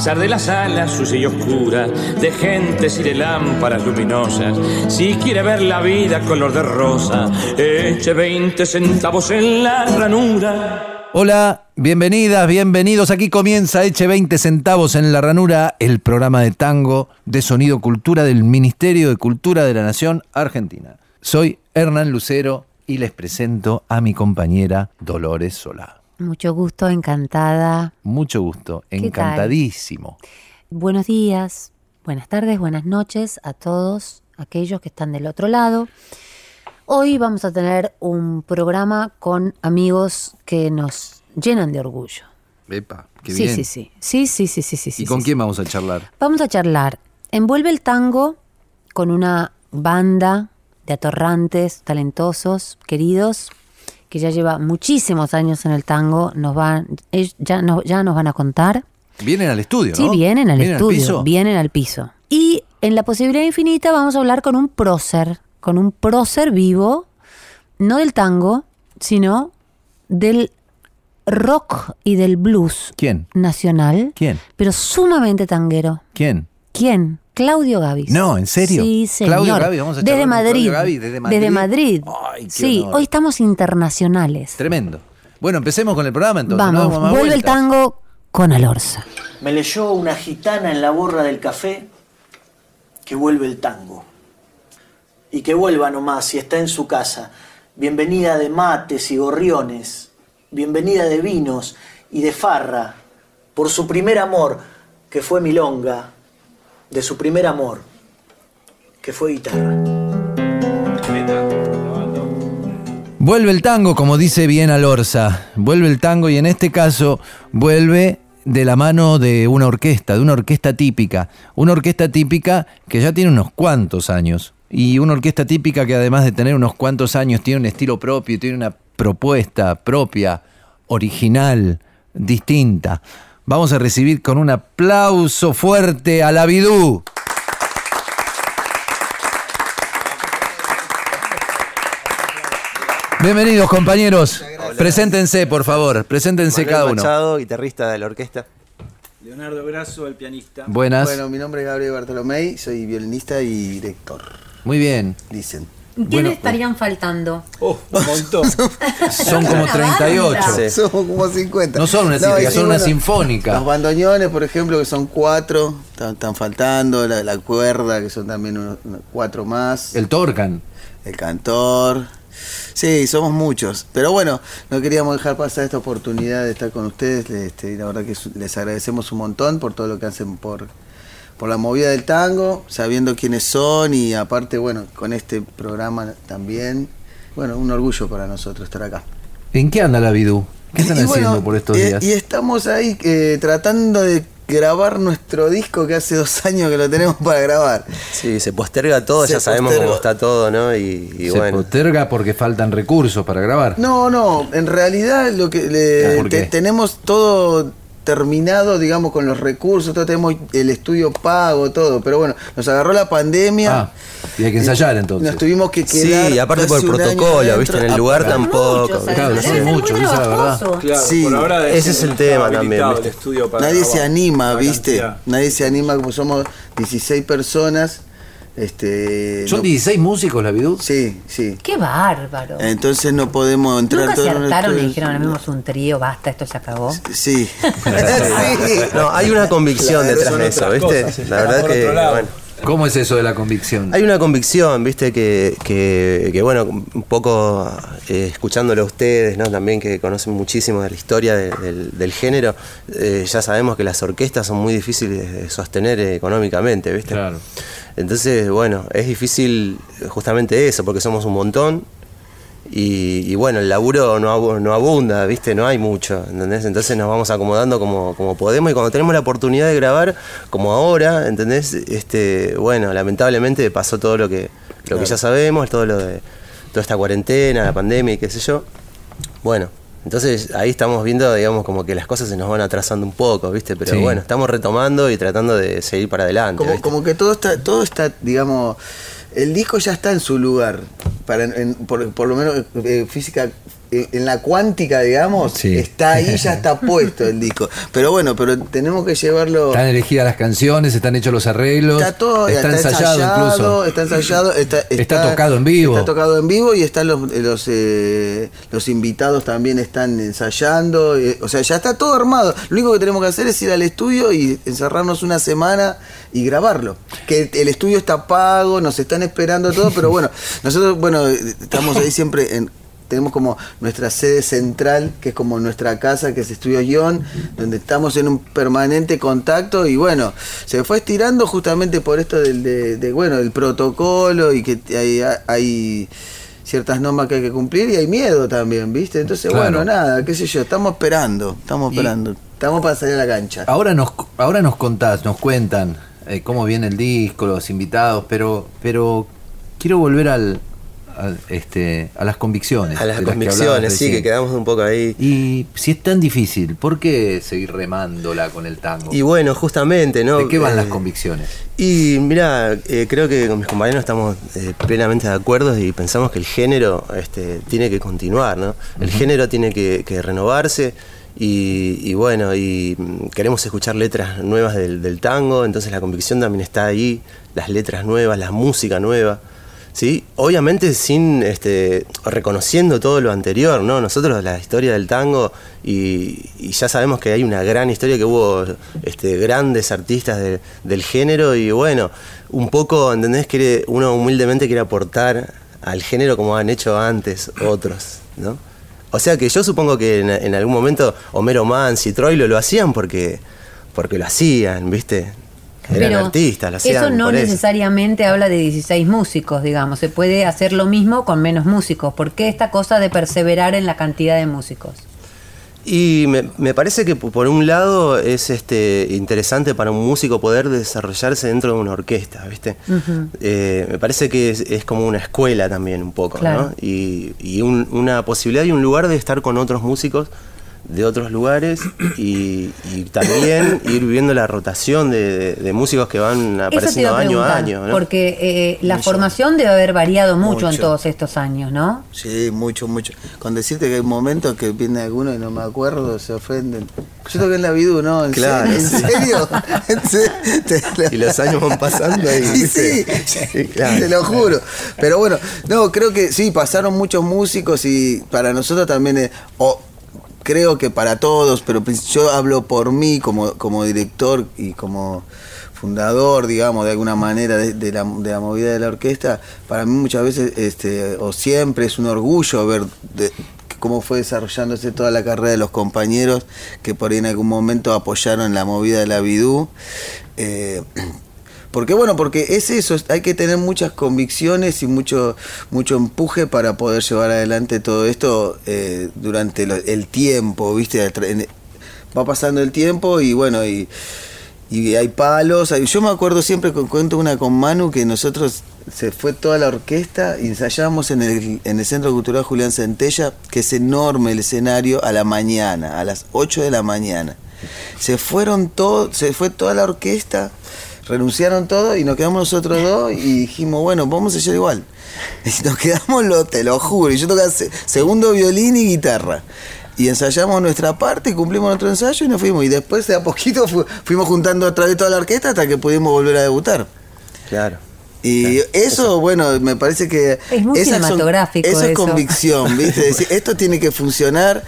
De las alas sucia y oscura, de gentes y de lámparas luminosas, si quiere ver la vida color de rosa, eche 20 centavos en la ranura. Hola, bienvenidas, bienvenidos. Aquí comienza Eche 20 centavos en la ranura, el programa de tango de sonido cultura del Ministerio de Cultura de la Nación Argentina. Soy Hernán Lucero y les presento a mi compañera Dolores Solá. Mucho gusto, encantada. Mucho gusto, encantadísimo. Buenos días, buenas tardes, buenas noches a todos aquellos que están del otro lado. Hoy vamos a tener un programa con amigos que nos llenan de orgullo. Epa, qué bien. Sí, sí, sí, sí, sí, sí, sí. ¿Y sí, con sí, quién vamos a charlar? Vamos a charlar. Envuelve el tango con una banda de atorrantes, talentosos, queridos, que ya lleva muchísimos años en el tango. Nos van, ya, nos, ya nos van a contar. Vienen al estudio, Sí, ¿no? vienen al ¿Vienen estudio, vienen al piso. Y en la posibilidad infinita vamos a hablar con un prócer, con un prócer vivo, no del tango, sino del rock y del blues ¿Quién? nacional, ¿Quién? pero sumamente tanguero. ¿Quién? ¿Quién? Claudio Gavis. No, ¿en serio? Sí, señor. Claudio Gavis, vamos a desde Madrid. Claudio Gavis, desde Madrid. Desde Madrid. Ay, qué sí, honor. hoy estamos internacionales. Tremendo. Bueno, empecemos con el programa entonces. no Vamos, vuelve el tango con Alorza. Me leyó una gitana en la borra del café que vuelve el tango. Y que vuelva nomás si está en su casa. Bienvenida de mates y gorriones. Bienvenida de vinos y de farra. Por su primer amor, que fue milonga. De su primer amor, que fue guitarra. Vuelve el tango, como dice bien Alorza. Vuelve el tango y en este caso vuelve de la mano de una orquesta, de una orquesta típica. Una orquesta típica que ya tiene unos cuantos años. Y una orquesta típica que además de tener unos cuantos años tiene un estilo propio, tiene una propuesta propia, original, distinta. Vamos a recibir con un aplauso fuerte a la Bidú. Bienvenidos compañeros. Preséntense, por favor. Preséntense Manuel cada uno. Machado, guitarrista de la orquesta. Leonardo Grasso, el pianista. Buenas. Bueno, mi nombre es Gabriel Bartolomé, soy violinista y director, Muy bien. dicen. ¿Quiénes Bueno, estarían faltando? Oh, un montón. Son como 38. Sí. Somos como 50. No son una y cítrica, sí, son una bueno, sinfónica. Los bandoneones, por ejemplo, que son cuatro, están, están faltando, la, la cuerda, que son también unos- unos cuatro más, el, El Torcan. cantor. Sí, somos muchos. Pero bueno, no queríamos dejar pasar esta oportunidad de estar con ustedes. Este, y la verdad que les agradecemos un montón por todo lo que hacen por, por la movida del tango, sabiendo quiénes son y aparte, bueno, con este programa también. Bueno, un orgullo para nosotros estar acá. ¿En qué anda la Bidú? ¿Qué están Y haciendo bueno, por estos eh, días? Y estamos ahí eh, tratando de grabar nuestro disco que hace dos años que lo tenemos para grabar. Sí, se posterga todo, Se ya sabemos posterga. cómo está todo, ¿no? Y, y Se bueno. posterga porque faltan recursos para grabar. No, no, en realidad lo que le- Ah, te- tenemos todo terminado, digamos, con los recursos, todo tenemos el estudio pago, todo, pero bueno, nos agarró la pandemia. Ah, y hay que ensayar entonces. Nos tuvimos que quedar. Sí, aparte por el protocolo. ¿viste? En el lugar tampoco. Claro, ser muchos, muy esa es la verdad. Claro, Sí, por ahora ese es el tema también, habilitado ¿viste? el estudio para Nadie grabar se anima, ¿viste? cantidad. Nadie se anima, como somos 16 personas. Este, ¿Son no- 16 músicos la Bidú? Sí, sí. ¡Qué bárbaro! Entonces no podemos entrar Nunca se todos en el hartaron y dijeron, armemos un trío, basta, esto se acabó. Sí. sí. No, hay una convicción Claro, detrás de eso, ¿viste? cosas, la verdad por que, bueno. ¿Cómo es eso de la convicción? Hay una convicción, viste, que, que, que, bueno, un poco eh, escuchándolo a ustedes, ¿no? También que conocen muchísimo de la historia de- del, del género, eh, ya sabemos que las orquestas son muy difíciles de sostener económicamente, viste. Claro. Entonces, bueno, es difícil justamente eso, porque somos un montón. Y, y bueno, el laburo no, no abunda, ¿viste? No hay mucho, ¿entendés? Entonces nos vamos acomodando como, como podemos y cuando tenemos la oportunidad de grabar, como ahora, ¿entendés? Este, bueno, lamentablemente pasó todo lo que, lo que ya sabemos, todo lo de toda esta cuarentena, la pandemia y qué sé yo. Bueno, entonces ahí estamos viendo, digamos, como que las cosas se nos van atrasando un poco, ¿viste? Pero Sí. bueno, estamos retomando y tratando de seguir para adelante. Como, ¿viste? como que todo está, todo está, digamos, el disco ya está en su lugar. Para, en- por, por lo menos eh, física, en la cuántica, digamos, Sí. está ahí, ya está puesto el disco. Pero bueno, pero tenemos que llevarlo. Están elegidas las canciones, están hechos los arreglos. Está todo, está, está, ensayado, incluso. Está ensayado, está, Está tocado en vivo. Está tocado en vivo y están los, los, eh, los invitados también están ensayando. eh, o sea, ya está todo armado. Lo único que tenemos que hacer es ir al estudio y encerrarnos una semana y grabarlo. Que el estudio está pago, nos están esperando todo, pero bueno, nosotros, bueno, estamos ahí siempre en tenemos como nuestra sede central, que es como nuestra casa, que es Estudio Guión, donde estamos en un permanente contacto y bueno, se fue estirando justamente por esto del, de, de, bueno, del protocolo y que hay, hay ciertas normas que hay que cumplir y hay miedo también, ¿viste? Entonces, Claro. bueno, nada, qué sé yo, estamos esperando, estamos Y- esperando, estamos para salir a la cancha. Ahora nos, ahora nos contás, nos cuentan eh, cómo viene el disco, los invitados, pero, pero quiero volver al, al, este, a las convicciones. A las que convicciones, sí, que quedamos un poco ahí. Y si es tan difícil, ¿por qué seguir remándola con el tango? Y bueno, justamente, ¿no? ¿De qué van Eh, las convicciones? Y mira, eh, creo que con mis compañeros estamos eh, plenamente de acuerdo y pensamos que el género este, tiene que continuar, ¿no? El género tiene que, que renovarse y, y bueno, y mm, queremos escuchar letras nuevas del, del tango, entonces la convicción también está ahí, las letras nuevas, la música nueva. ¿Sí? Obviamente sin este, reconociendo todo lo anterior, ¿no? Nosotros la historia del tango y, ya sabemos que hay una gran historia que hubo este, grandes artistas de- del género y bueno, un poco, ¿entendés? Quiere, uno humildemente quiere aportar al género como han hecho antes otros, ¿no? O sea que yo supongo que en, algún momento Homero Manz y Troilo lo hacían porque, porque lo hacían, ¿viste? Eran Pero artistas, hacían Eso no por eso. necesariamente habla de 16 músicos, digamos. Se puede hacer lo mismo con menos músicos. ¿Por qué esta cosa de perseverar en la cantidad de músicos? Y me, me parece que por un lado es este interesante para un músico poder desarrollarse dentro de una orquesta, ¿viste? Eh, me parece que es, es como una escuela también un poco, Claro. ¿no? Y, y un- una posibilidad y un lugar de estar con otros músicos de otros lugares y, y también ir viviendo la rotación de, de- de músicos que van apareciendo año a año, ¿no? porque eh, la Mucho. formación debe haber variado mucho, en todos estos años, ¿no? Sí, mucho, mucho. Con decirte que hay momentos que viene alguno y no me acuerdo, se ofenden. Yo toqué en la Bidú, ¿no? ¿En Claro. serio? ¿En serio? ¿En serio? Te- Y los años van pasando y, Sí, sí, claro. te lo juro. Pero bueno, no, creo que sí, pasaron muchos músicos y para nosotros también, es- creo que para todos, pero pues yo hablo por mí como, como director y como fundador, digamos, de alguna manera de, la, de la movida de la orquesta, para mí muchas veces, este, o siempre es un orgullo ver cómo fue desarrollándose toda la carrera de los compañeros que por ahí en algún momento apoyaron la movida de la Bidú. Eh, porque bueno, porque es eso, es- hay que tener muchas convicciones y mucho, mucho empuje para poder llevar adelante todo esto eh, durante el tiempo, ¿viste? Va pasando el tiempo y bueno, y, hay palos. yo me acuerdo siempre, cuento una con Manu, que nosotros se fue toda la orquesta y ensayábamos en el, en el Centro Cultural Julián Centella, que es enorme el escenario, a la mañana, a las 8 de la mañana. Se fueron todos, se fue toda la orquesta, renunciaron todos y nos quedamos nosotros dos y dijimos, bueno, vamos a ensayar igual. Y nos quedamos, lo, te lo juro, y yo tocaba se- segundo violín y guitarra. Y ensayamos nuestra parte, y cumplimos nuestro ensayo y nos fuimos. Y después de a poquito fu- fuimos juntando a través de toda la orquesta hasta que pudimos volver a debutar. Claro. Y eso, bueno, me parece que... Es muy son- cinematográfico eso es convicción, ¿viste? Es decir, esto tiene que funcionar.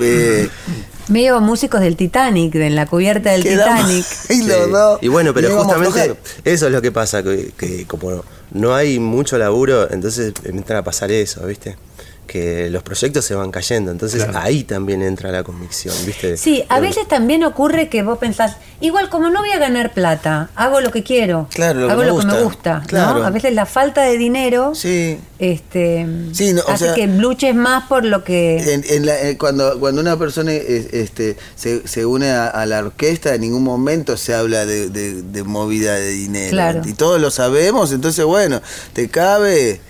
eh, Medio músicos del Titanic, de en la cubierta del Quedamos Titanic. los dos. Y bueno, pero justamente eso es lo que pasa, que, que como no hay mucho laburo, entonces empiezan a pasar eso, ¿viste? Que los proyectos se van cayendo, entonces ahí también entra la convicción, ¿viste? Sí, a veces también ocurre que vos pensás, igual como no voy a ganar plata, hago lo que quiero, Claro, lo hago lo que me gusta. gusta, ¿no? Claro. A veces la falta de dinero Sí. este, Sí, no, o hace sea- que luches más por lo que... En- en la- eh, cuando, cuando una persona este, se, se une a, a la orquesta, en ningún momento se habla de, de- de movida de dinero. Claro. Y todos lo sabemos, entonces bueno, te cabe.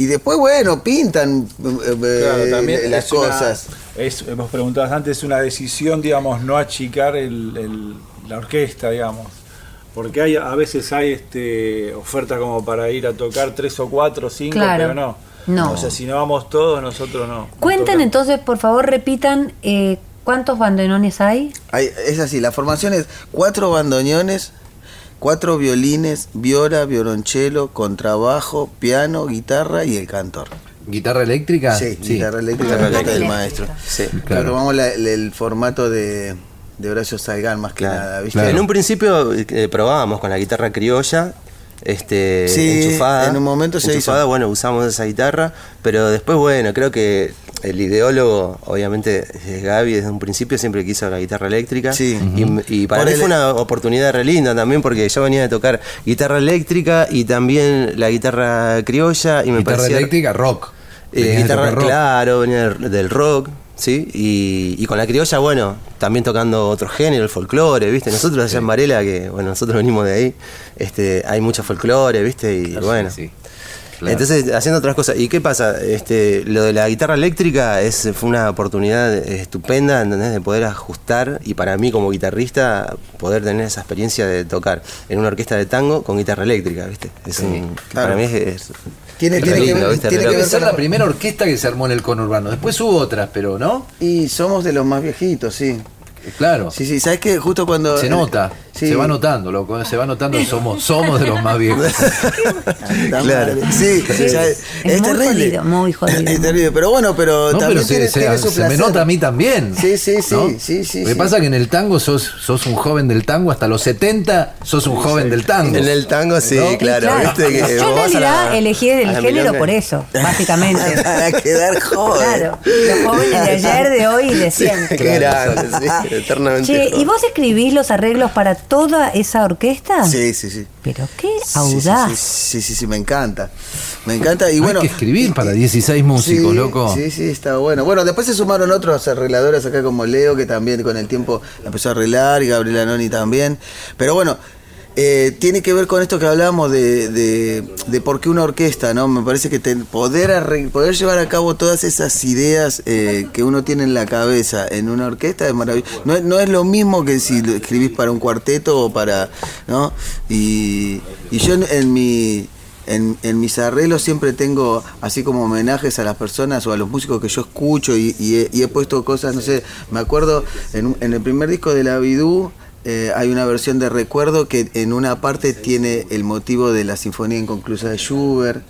Y después, bueno, pintan eh, Claro, eh, también las es una- cosas. es, hemos preguntado antes, es una decisión, digamos, no achicar el- el- la orquesta, digamos. Porque hay, a veces hay este oferta como para ir a tocar tres o cuatro o cinco, Claro. pero no. No. O sea, si no vamos todos, nosotros no. Cuenten entonces, por favor, repitan eh, cuántos bandoneones hay. Hay- es así, la formación es cuatro bandoneones, cuatro violines, viola, violonchelo, contrabajo, piano, guitarra y el cantor. ¿Guitarra eléctrica? Sí, guitarra eléctrica, Guitarra del maestro. Sí. Claro. Tomamos la- el, el formato de, de Horacio Salgán más que Claro. nada, ¿viste? Claro. En un principio eh, probábamos con la guitarra criolla, este, Sí, enchufada. en un momento se enchufada, hizo. bueno, usamos esa guitarra, pero después, bueno, creo que el ideólogo, obviamente, es Gaby, desde un principio siempre quiso la guitarra eléctrica. Sí. Y, y para Por mí fue una oportunidad re linda también, porque yo venía de tocar guitarra eléctrica y también la guitarra criolla, y me Guitarra parecía... eléctrica, rock. Eh, guitarra, rock. claro, venía del, rock, ¿sí? Y, y con la criolla, bueno, también tocando otro género, el folclore, ¿viste? Nosotros allá en Varela, que, bueno, nosotros venimos de ahí, este, hay mucho folclore, ¿viste? Y Claro, bueno. sí, sí. Claro. Entonces, haciendo otras cosas. ¿Y qué pasa? Este, lo de la guitarra eléctrica es, fue una oportunidad estupenda, ¿entendés? De poder ajustar y para mí como guitarrista poder tener esa experiencia de tocar en una orquesta de tango con guitarra eléctrica, ¿viste? Es un- claro. Para mí es... es- Tiene, es tiene que ¿viste? tiene que ver ser la primera orquesta que se armó en el conurbano. Después hubo otras, pero ¿no? Y somos de los más viejitos, sí. Claro. Sí, sí, ¿sabes qué? Justo cuando... Se nota, Sí. se va notando, loco, se va notando que somos, somos de los más viejos. La Claro. Sí, Sí, o sea, es es, muy terrible. jodido, muy jodido. Es terrible, pero bueno, pero No, también pero se, tiene, se- tiene su se me nota a mí también. Sí, sí, sí, ¿no? sí, sí, Lo que sí. pasa que en el tango sos, sos un joven del tango, hasta los 70 sos un joven del tango. En el tango, sí, ¿No? claro. Claro. ¿viste? Que Yo en a la- realidad elegí el género milonga. por eso, básicamente. Para quedar joven. Claro, los jóvenes de ayer, de hoy y de siempre. Qué grande, sí, eternamente. Che, ¿y vos escribís los arreglos para toda esa orquesta? Sí, sí, sí. Pero qué Sí, audaz. Sí, sí, sí, sí, me encanta. Me encanta. Y bueno. Hay que escribir para 16 músicos, sí, loco. Sí, sí, está bueno. Bueno, después se sumaron otros arregladores acá como Leo, que también con el tiempo empezó a arreglar, y Gabriela Noni también. Pero bueno, eh, tiene que ver con esto que hablábamos de, de, de por qué una orquesta, ¿no? Me parece que te- poder, arre- poder llevar a cabo todas esas ideas eh, que uno tiene en la cabeza en una orquesta es maravilloso. No, no es lo mismo que si lo escribís para un cuarteto o para, ¿no? Y, y yo en, mi... En, en mis arreglos siempre tengo así como homenajes a las personas o a los músicos que yo escucho y, y he, y he puesto cosas, no sé, me acuerdo en, en el primer disco de la Bidú eh, hay una versión de recuerdo que en una parte tiene el motivo de la sinfonía inconclusa de Schubert.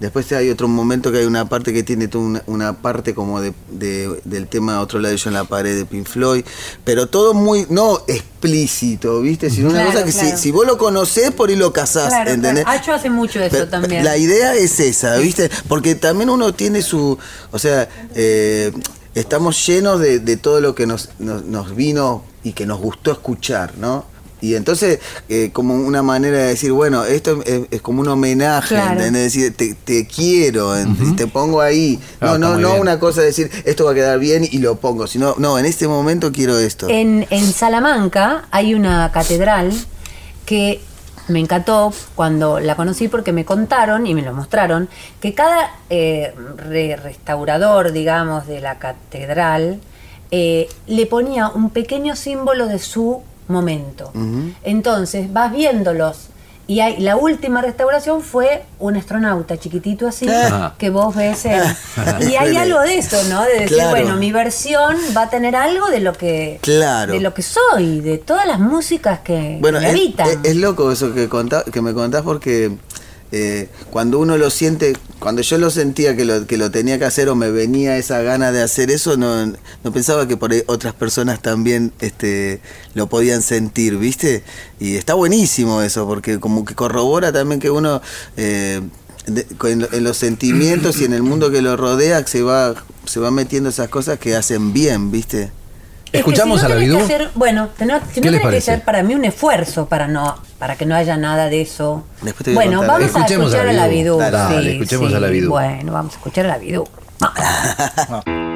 Después hay otro momento que hay una parte que tiene toda una, una parte como de, de- del tema Otro lado yo en la pared de Pink Floyd, pero todo muy, no explícito, ¿viste? Sino una cosa que claro. si, si vos lo conocés, por ahí lo casás, Claro, ¿entendés? claro. Hacho hace mucho eso Pero también. La idea es esa, ¿viste? Porque también uno tiene su. O sea, eh, estamos llenos de, de todo lo que nos, nos, nos vino y que nos gustó escuchar, ¿no? Y entonces, eh, como una manera de decir, bueno, esto es, es como un homenaje, Claro. Decir, te, te quiero, te pongo ahí. Ah, No, no, no bien. una cosa de decir, esto va a quedar bien y lo pongo, sino, no, en este momento quiero esto. En, en Salamanca hay una catedral que me encantó cuando la conocí porque me contaron y me lo mostraron que cada eh, re- restaurador, digamos, de la catedral eh, le ponía un pequeño símbolo de su momento. Entonces vas viéndolos. Y hay, la última restauración fue un astronauta chiquitito así, Ah. que vos ves en- Y hay algo de eso, ¿no? De decir, Claro. bueno, mi versión va a tener algo de lo que Claro. de lo que soy, de todas las músicas que Bueno, me es, habitan. es- es loco eso que, contá- que me contás porque eh, cuando uno lo siente, cuando yo lo sentía que lo, que lo tenía que hacer o me venía esa gana de hacer eso, no, no pensaba que por ahí otras personas también este, lo podían sentir, ¿viste? Y está buenísimo eso, porque como que corrobora también que uno... eh, de- en, en los sentimientos y en el mundo que lo rodea se va se va metiendo esas cosas que hacen bien, ¿viste? Es que ¿Escuchamos si no a la Bidú? hacer- bueno, si ¿Qué no tenés que hacer para mí un esfuerzo para no para que no haya nada de eso. Después te voy a bueno, vamos a Escuchemos a escuchar a la la Bidú. Bidú. Dale, sí, escuchemos sí. a la Bidú. Bueno, vamos a escuchar a la Bidú.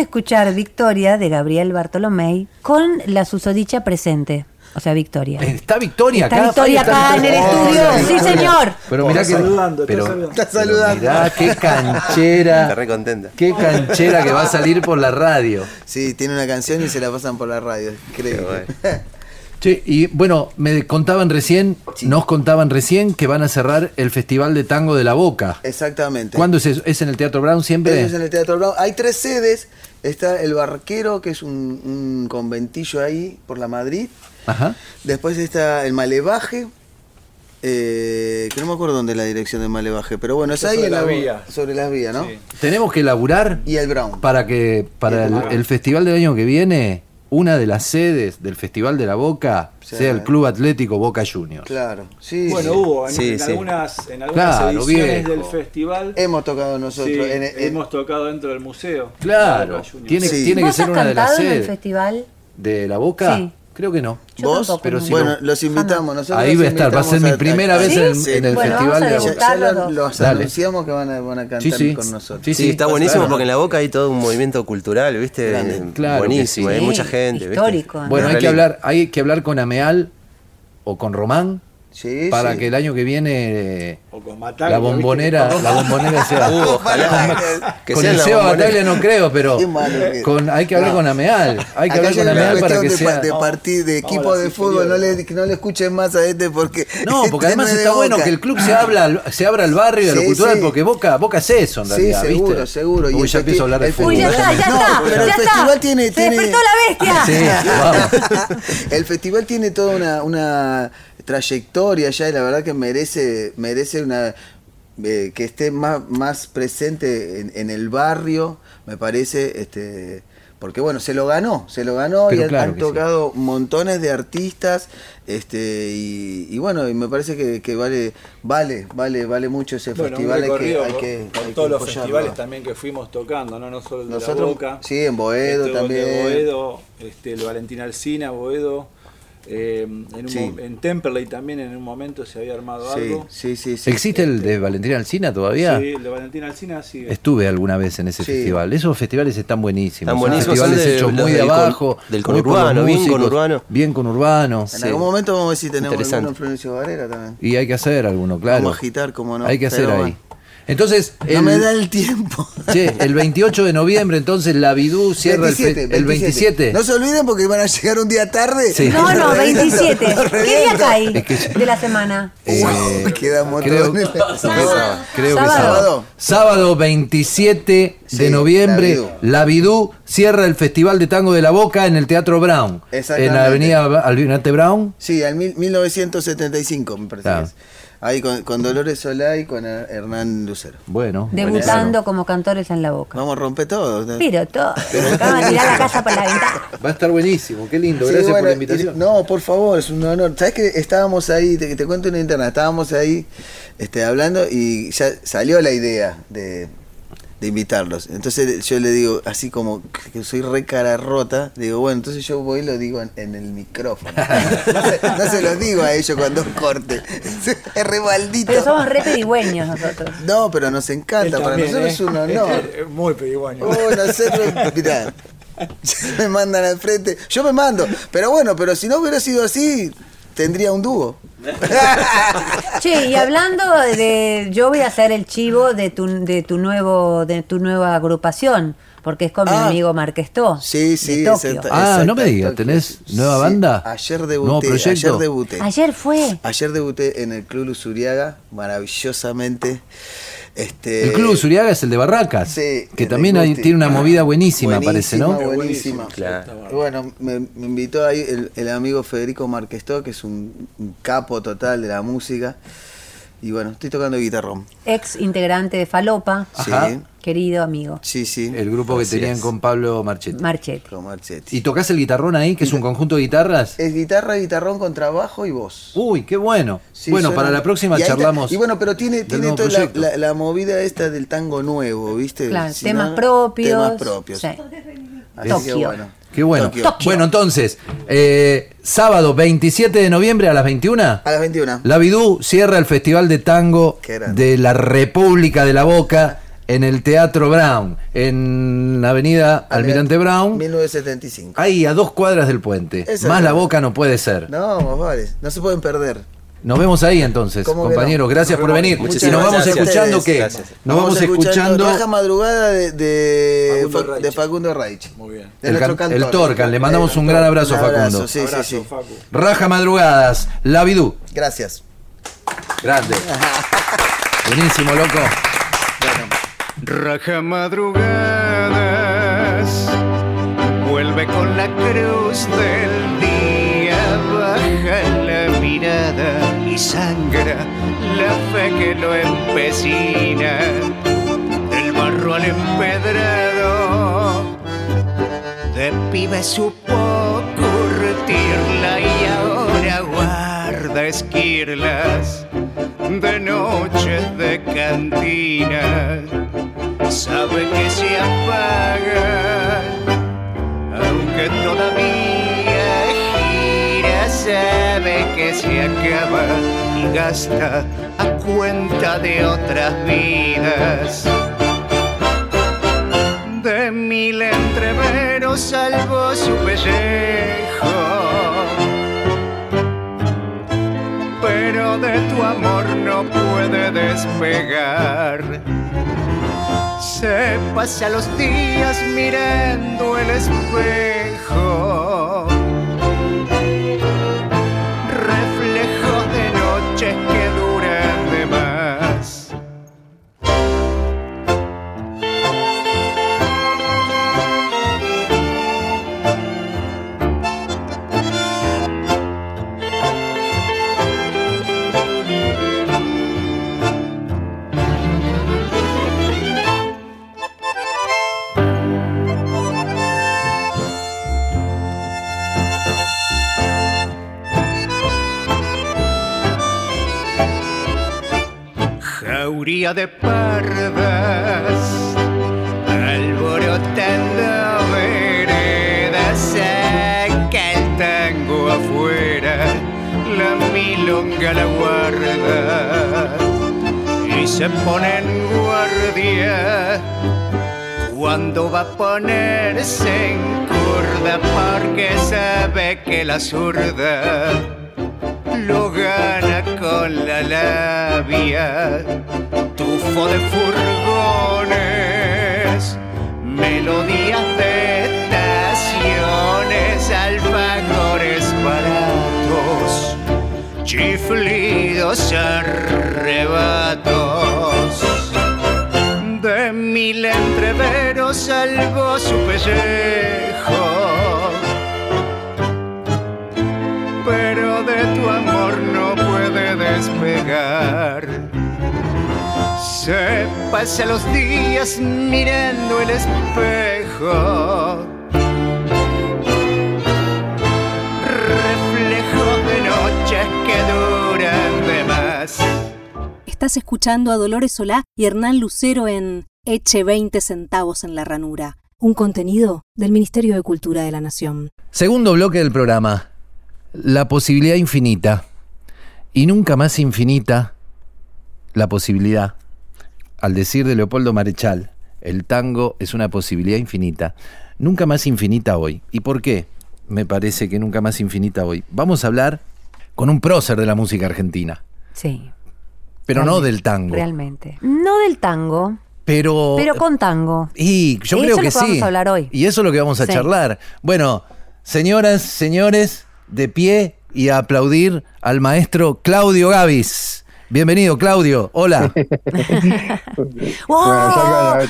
de escuchar Victoria de Gabriel Bartolomé con la susodicha presente. O sea, Victoria. Está Victoria Está acá. Victoria acá en el estudio. Sí, señor. Pero mirá Está que. saludando, está pero, saludando. Está pero saludando. mirá qué Está canchera. re contenta. Qué canchera que va a salir por la radio. Sí, tiene una canción y se la pasan por la radio, creo. Che, y bueno, me contaban recién, nos contaban recién que van a cerrar el Festival de Tango de la Boca. Exactamente. ¿Cuándo es eso? ¿Es en el Teatro Brown siempre? Eso es en el Teatro Brown. Hay tres sedes. Está el Barquero, que es un, un conventillo ahí por la Madrid. Ajá. Después está el Malevaje. eh, que no me acuerdo dónde es la dirección del Malevaje, pero bueno, es ahí sobre en la las vías. sobre las vías, ¿no? Sí. Tenemos que laburar Y el Brown. para que para el, el festival del año que viene, una de las sedes del Festival de la Boca Sí. sea el Club Atlético Boca Juniors. Claro, sí. Bueno, sí. hubo en, Sí, en sí. algunas, en algunas Claro, ediciones viejo. del festival. Hemos tocado nosotros. sí, en- en- hemos tocado dentro del museo. Claro, Boca Juniors. tiene, Sí. tiene que ¿Vos ser has una de las cantado en el sedes. festival? ¿De la Boca? Sí. Creo que no. Yo ¿Vos? tampoco, Pero no. si bueno, no- los invitamos. Nosotros Ahí va a estar, va a ser mi primera vez en el, Sí, en el Bueno, Festival vamos a de la Boca. ya los anunciamos que van a, van a cantar Sí, sí. con nosotros. Sí, Sí, sí. está buenísimo porque en la boca hay todo un movimiento cultural, ¿viste? Grande. Eh, Claro buenísimo, sí. hay mucha gente. Histórico. ¿no? Bueno, hay que hablar, hay que hablar con Ameal o con Román Sí, para sí. que el año que viene O con Bataglia, la ¿viste? bombonera, la bombonera sea. Uh, ojalá que con sea el la Seba. Bataglia no creo, pero que- con, hay que hablar No. con Ameal. Hay que Acá hablar con Ameal para que cuestión de, sea. pa- de partir de Vamos equipo de fútbol, no le, que no le escuchen más a este porque. No, porque este además es de está bueno que el club se abra, al- se abra al barrio y a lo Sí, cultural, sí. porque Boca, Boca es eso en Sí, realidad. seguro, ¿viste? seguro. Uy, ya empiezo a hablar de fútbol. Ya festival- está, ya No, está. pero el festival tiene. Se tiene despertó la bestia. Sí, vamos. el festival tiene toda una trayectoria ya y la verdad que merece, merece una eh, que esté más, más presente en, en el barrio, me parece, este porque bueno, se lo ganó, se lo ganó Pero y han, claro han que sí. tocado montones de artistas, este, y, y bueno, y me parece que, que vale, vale, vale, vale mucho ese Bueno, festival, hay que, hay que, por hay que todos los apoyarlo. festivales también que fuimos tocando, no, no solo el de Nosotros, la Boca. sí, en Boedo Este, también. Boedo, este, el Valentín Alcina, Boedo. Eh, en, un Sí. en Temperley también en un momento se había armado Sí, algo. sí, sí, sí. ¿Existe el de Valentina Alcina todavía? Sí, el de Valentín Alcina sí. Estuve alguna vez en ese Sí. festival. Esos festivales están buenísimos. Están Son buenísimos, festivales son de- hechos muy de del con- abajo. del conurbano, bien conurbano. Bien conurbano. En algún momento vamos a ver si tenemos alguno en Florencio Varela también. Y hay que hacer alguno, claro. Vamos a agitar, como no. Hay que hacer Pero ahí. bueno. Entonces, No el, me da el tiempo. che, el 28 de noviembre, entonces la Bidú cierra el, fe- el 27. No se olviden porque van a llegar un día tarde. Sí. No, no, 27. Nos ¿Qué día cae Es que- de la semana? Eh, Uy, quedamos creo, todos en el- creo que Sábado. sábado. Sábado 27 de Sí, noviembre, la Bidú. la Bidú cierra el Festival de Tango de la Boca en el Teatro Brown. En la avenida Alvinate Brown. Sí, al mil- 1975, me parece. Ah. Ahí con, con Dolores Solá y con Her- Hernán Lucero. Bueno. Debutando como cantores en la boca. Vamos a romper todo. ¿no? Pero todo. Acaban de tirar la casa por la ventana. Va a estar buenísimo, qué lindo. Sí, Gracias por la invitación. No, por favor, es un honor. ¿Sabes que estábamos ahí? Te, te cuento una interna. Estábamos ahí este, hablando y ya salió la idea de, de invitarlos. Entonces yo le digo, así como que soy re cara rota, digo, bueno, entonces yo voy y lo digo en, en el micrófono. No se, no se lo digo a ellos cuando corte. Es re maldito. Pero somos re pedigüeños nosotros. No, pero nos encanta, Él para también, nosotros ¿eh? es un honor. Es Muy pedigüeño. Oh, nosotros, mirá, me mandan al frente. Yo me mando, pero bueno, pero si no hubiera sido así, tendría un dúo. Che, y hablando de, yo voy a hacer el chivo de tu, de tu nuevo, de tu nueva agrupación, porque es con mi Ah. amigo Marquestó. Sí, sí, de Tokio. exacta- Ah, no me digas, ¿tenés nueva Sí, banda? Ayer ¿Nuevo debuté, proyecto? ayer debuté. Ayer fue. Ayer debuté en el Club Luzuriaga, maravillosamente. Este, El Club Zuriaga es el de Barracas, Sí, que también hay- tiene una movida buenísima, parece, ¿no? Buenísima, buenísima. Claro. Y Bueno, me, me invitó ahí el, el amigo Federico Marquestó, que es un, un capo total de la música. Y bueno, estoy tocando guitarrón. Ex integrante de Falopa, Ajá. Querido amigo. sí, sí. El grupo que Así tenían es. con Pablo Marchetti. Marchetti. Con Marchetti. ¿Y tocas el guitarrón ahí, que es un conjunto de guitarras? Es guitarra, guitarrón con trabajo y voz. Uy, qué bueno. Sí, bueno, suena- para la próxima y ahí está- charlamos. Y bueno, pero tiene, tiene toda la, proyecto. la- la movida esta del tango nuevo, ¿viste? Claro, Si temas no, propios. Temas propios. Sí. Así que Tokio. bueno. Qué bueno. Tokio. Bueno, entonces, eh, sábado 27 de noviembre a las 21. A las 21. La Bidú cierra el Festival de Tango de la República de la Boca en el Teatro Brown, en la avenida Almirante Brown, 1975. ahí a dos cuadras del puente. Esa Más la Boca no puede ser. No, más vale. No se pueden perder. Nos vemos ahí entonces, ¿Cómo que compañeros. no? Gracias Nos por venir. Muchas y nos vamos gracias. escuchando qué? Nos vamos, escuchando, Raja Madrugada de, de, Facundo Fa- Reich. de Facundo Reich. Muy bien. De El can- cantor. el Torcan. Le mandamos un gran abrazo, Un Facundo. Sí, Abrazo, sí, sí. Facu. Raja Madrugadas, La Bidú. Gracias. Grande. Buenísimo, loco. Raja madrugadas, vuelve con la cruz del día, baja la mirada y sangra la fe que lo empecina, del barro al empedrado, de pibe supo curtirla y ahora guarda esquirlas de noches de cantina sabe que se apaga aunque todavía gira sabe que se acaba y gasta a cuenta de otras vidas de mil entreveros salvo su pellejo pero de tu amor no puede despegar. Se pasa los días mirando el espejo, jauría de pardas, alborotando veredas, saca el tango afuera, la milonga la guarda. Y se pone en guardia cuando va a ponerse en curda porque sabe que la zurda lo gana con la labia. Tufo de furgones, melodías de estaciones, alfajores baratos, chiflidos arrebatos. De mil entreveros salvo su pellejo despegar. Se pasa los días mirando el espejo. Reflejos de noches que duran de más. Estás escuchando a Dolores Solá y Hernán Lucero en Eche 20 centavos en la ranura. Un contenido del Ministerio de Cultura de la Nación. Segundo bloque del programa. La posibilidad infinita. Y nunca más infinita la posibilidad. Al decir de Leopoldo Marechal, el tango es una posibilidad infinita. Nunca más infinita hoy. ¿Y por qué? Me parece que nunca más infinita hoy. Vamos a hablar con un prócer de la música argentina. Sí. Pero no del tango. Realmente. No del tango, Pero. pero con tango. Y yo Eso creo es que lo que sí. vamos a hablar hoy. Y eso es lo que vamos a Sí. charlar. Bueno, señoras, señores, de pie y a aplaudir al maestro Claudio Gavis. Bienvenido, Claudio. Hola. ¡Wow!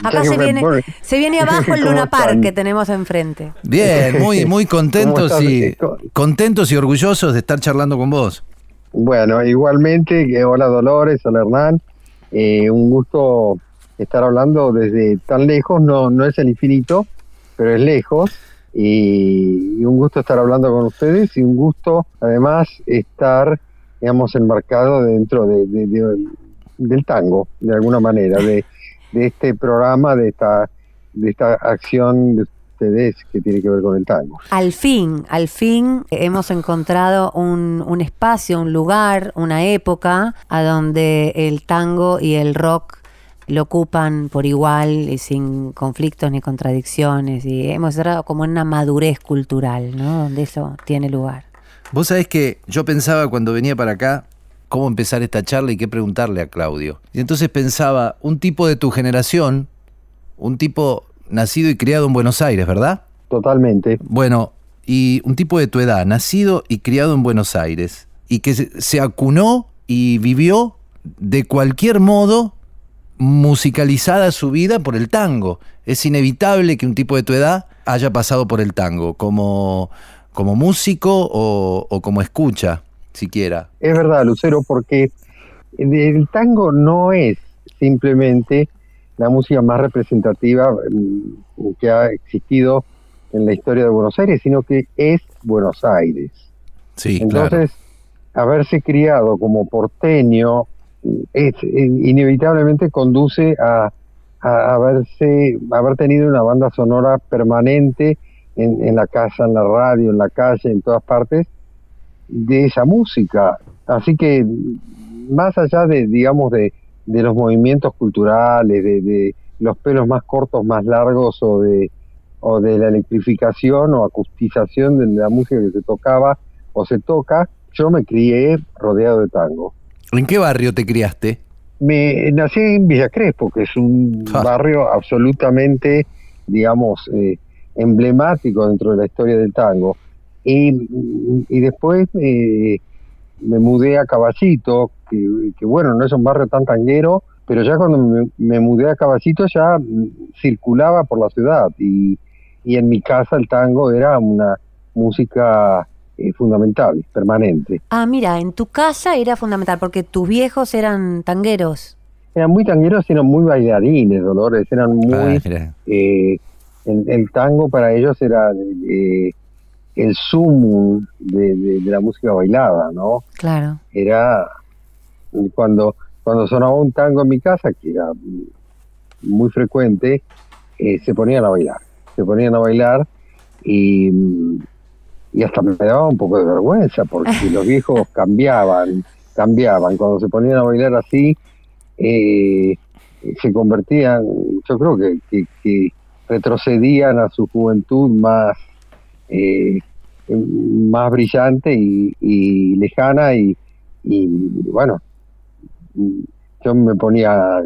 Acá se viene, se viene abajo el ¿Cómo Luna Park que tenemos enfrente. Bien, muy, muy contentos ¿Cómo y contentos y orgullosos de estar charlando con vos. Bueno, igualmente, que hola Dolores, hola Hernán. Eh, un gusto estar hablando desde tan lejos, no, no es el infinito, pero es lejos. Y, un gusto estar hablando con ustedes y un gusto además estar, digamos, enmarcado dentro de, de- de- del tango, de alguna manera, de, de este programa, de esta, de esta acción de ustedes que tiene que ver con el tango. Al fin, al fin hemos encontrado un, un espacio, un lugar, una época a donde el tango y el rock lo ocupan por igual y sin conflictos ni contradicciones y hemos entrado como en una madurez cultural, ¿no? Donde eso tiene lugar. Vos sabés que yo pensaba cuando venía para acá cómo empezar esta charla y qué preguntarle a Claudio. Y entonces pensaba, un tipo de tu generación, un tipo nacido y criado en Buenos Aires, ¿verdad? Totalmente. Bueno, y un tipo de tu edad, nacido y criado en Buenos Aires, y que se, se acunó y vivió de cualquier modo musicalizada su vida por el tango. Es inevitable que un tipo de tu edad haya pasado por el tango, como, como músico o, o como escucha, siquiera. Es verdad, Lucero, porque el tango no es simplemente la música más representativa mm, que ha existido en la historia de Buenos Aires, sino que es Buenos Aires. Sí, claro. Entonces, haberse criado como porteño es, eh, inevitablemente conduce a, a haberse, haber tenido una banda sonora permanente en, en la casa, en la radio, en la calle, en todas partes, de esa música. Así que más allá de, digamos, de, de los movimientos culturales, de, de los pelos más cortos, más largos o de, o de la electrificación o acustización de la música que se tocaba o se toca, yo me crié rodeado de tango. ¿En qué barrio te criaste? Me nací en Villa Crespo, que es un Ah. barrio absolutamente, digamos, eh, emblemático dentro de la historia del tango. Y, y después eh, me mudé a Caballito, que, que, bueno, no es un barrio tan tanguero, pero ya cuando me, me mudé a Caballito ya circulaba por la ciudad y, y en mi casa el tango era una música eh, fundamental, permanente. Ah, mira, en tu casa era fundamental porque tus viejos eran tangueros. Eran muy tangueros, eran muy bailarines, Dolores, eran muy... Ah, eh, el, el tango para ellos era eh, el sumum de, de- de la música bailada, ¿no? Claro. Era cuando, cuando sonaba un tango en mi casa, que era muy frecuente, eh, se ponían a bailar. Se ponían a bailar y, y hasta me daba un poco de vergüenza porque los viejos cambiaban, cambiaban. Cuando se ponían a bailar así, eh, se convertían, yo creo que, que- que retrocedían a su juventud más, eh, más brillante y, y lejana y, y, bueno, yo me ponía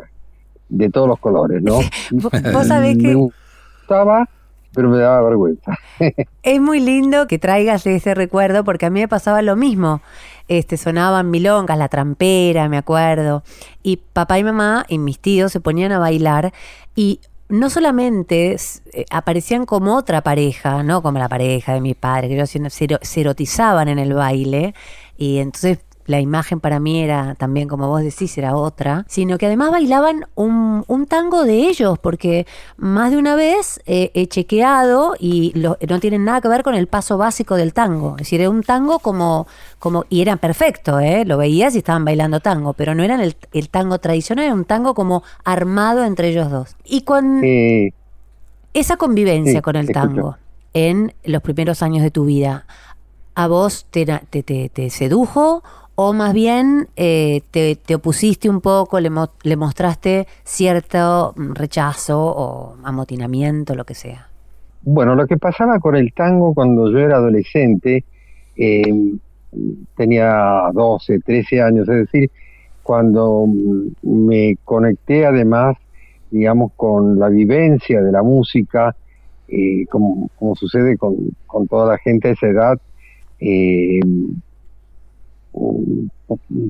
de todos los colores, ¿no? Vos sabés Me que gustaba, pero me daba vergüenza. es muy lindo que traigas ese recuerdo porque a mí me pasaba lo mismo. Este, sonaban milongas, la trampera, me acuerdo. Y papá y mamá y mis tíos se ponían a bailar y no solamente eh, aparecían como otra pareja, ¿no? Como la pareja de mi padre, que ellos se erotizaban en el baile y entonces la imagen para mí era también, como vos decís, era otra, sino que además bailaban un, un tango de ellos, porque más de una vez eh, he chequeado y lo- no tienen nada que ver con el paso básico del tango. Es decir, era un tango como, como y era perfecto, ¿eh? lo veías y estaban bailando tango, pero no eran el, el tango tradicional, era un tango como armado entre ellos dos. Y con Eh, esa convivencia Sí, con el escucho. tango en los primeros años de tu vida, ¿a vos te, te, te- te sedujo o más bien eh, te, te opusiste un poco, le, mo- le mostraste cierto mm, rechazo o amotinamiento, lo que sea? Bueno, lo que pasaba con el tango cuando yo era adolescente, eh, tenía 12, 13 años, es decir, cuando mm, me conecté además, digamos, con la vivencia de la música, eh, como, como sucede con, con toda la gente de esa edad, eh,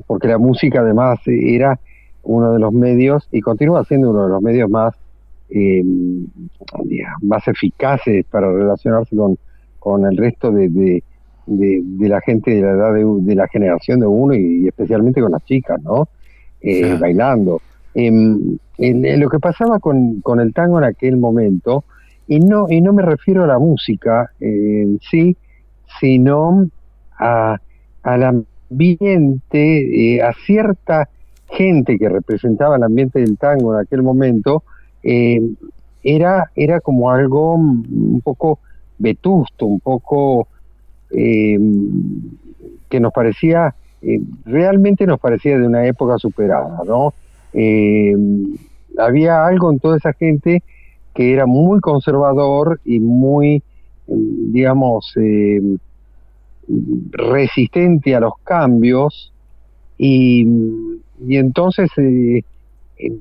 porque la música además era uno de los medios y continúa siendo uno de los medios más eh, más eficaces para relacionarse con, con el resto de, de, de- de la gente de la edad de, la generación de uno y, especialmente con las chicas, ¿no? Eh. Bailando. Em, en- en lo que pasaba con, con el tango en aquel momento, y no, y no me refiero a la música eh, en sí, sino a, al ambiente, eh, a cierta gente que representaba el ambiente del tango en aquel momento, eh, era, era como algo mm, un poco vetusto, un poco eh, que nos parecía, realmente nos parecía de una época superada, ¿no? Había algo en toda esa gente que era muy conservador y muy, eh, digamos, resistente a los cambios y, y entonces eh, eh,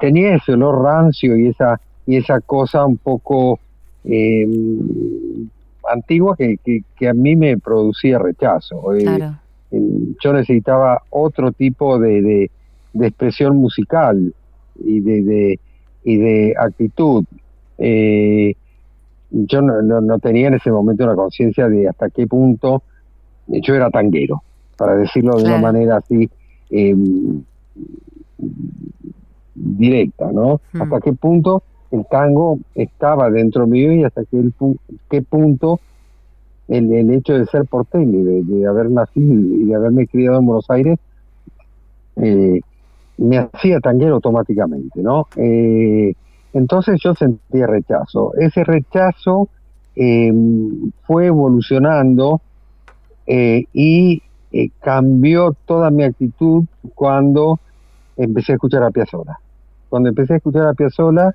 tenía ese olor rancio y esa y esa cosa un poco eh, antigua que, que- que a mí me producía rechazo. Eh, Claro. eh, yo necesitaba otro tipo de, de- de expresión musical y de, de- y de actitud. Eh, yo no, no- no tenía en ese momento una conciencia de hasta qué punto yo era tanguero, para decirlo de una manera así eh, directa, ¿no? Mm. Hasta qué punto el tango estaba dentro mío y hasta qué, el qué punto el, el hecho de ser porteño, de, de haber nacido y de haberme criado en Buenos Aires, eh, me hacía tanguero automáticamente, ¿no? Eh, entonces yo sentía rechazo. Ese rechazo eh, fue evolucionando eh, y eh, cambió toda mi actitud cuando empecé a escuchar a Piazzolla. Cuando empecé a escuchar a Piazzolla,